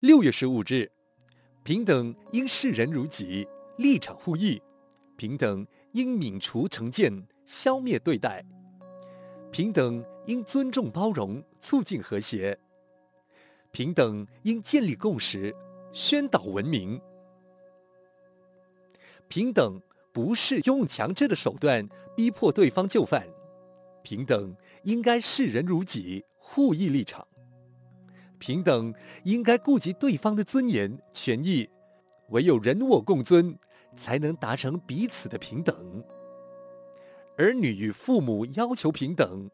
六月十五日，平等应视人如己，立场互异；平等应泯除成见，消灭对待；平等应尊重包容，促进和谐；平等应建立共识，宣导文明。平等不是用强制的手段逼迫对方就范，平等应该视人如己，互异立场。平等应该顾及对方的尊严、权益，唯有人我共尊，才能达成彼此的平等。儿女与父母要求平等，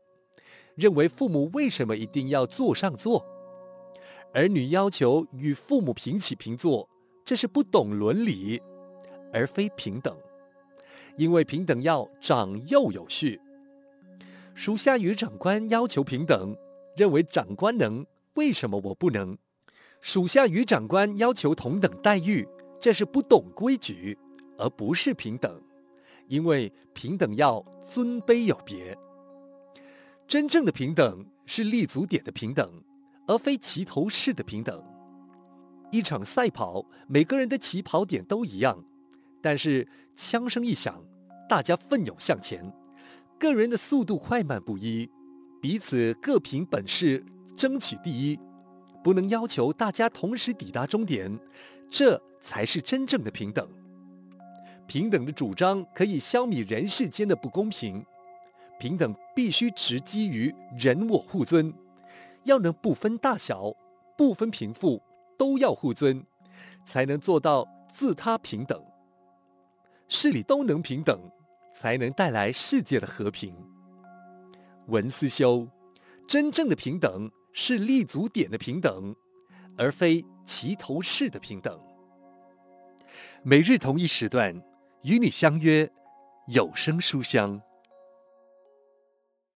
认为父母为什么一定要坐上座？儿女要求与父母平起平坐，这是不懂伦理。而非平等，因为平等要长幼有序。属下与长官要求平等，认为长官能，为什么我不能？属下与长官要求同等待遇，这是不懂规矩，而不是平等。因为平等要尊卑有别。真正的平等是立足点的平等，而非齐头式的平等。一场赛跑，每个人的起跑点都一样。但是枪声一响，大家奋勇向前，个人的速度快慢不一，彼此各凭本事争取第一，不能要求大家同时抵达终点，这才是真正的平等。平等的主张可以消弭人世间的不公平，平等必须植基于人我互尊，要能不分大小、不分贫富都要互尊，才能做到自他平等。事理都能平等，才能带来世界的和平。文思修，真正的平等是立足点的平等，而非齐头式的平等。每日同一时段与你相约有声书香。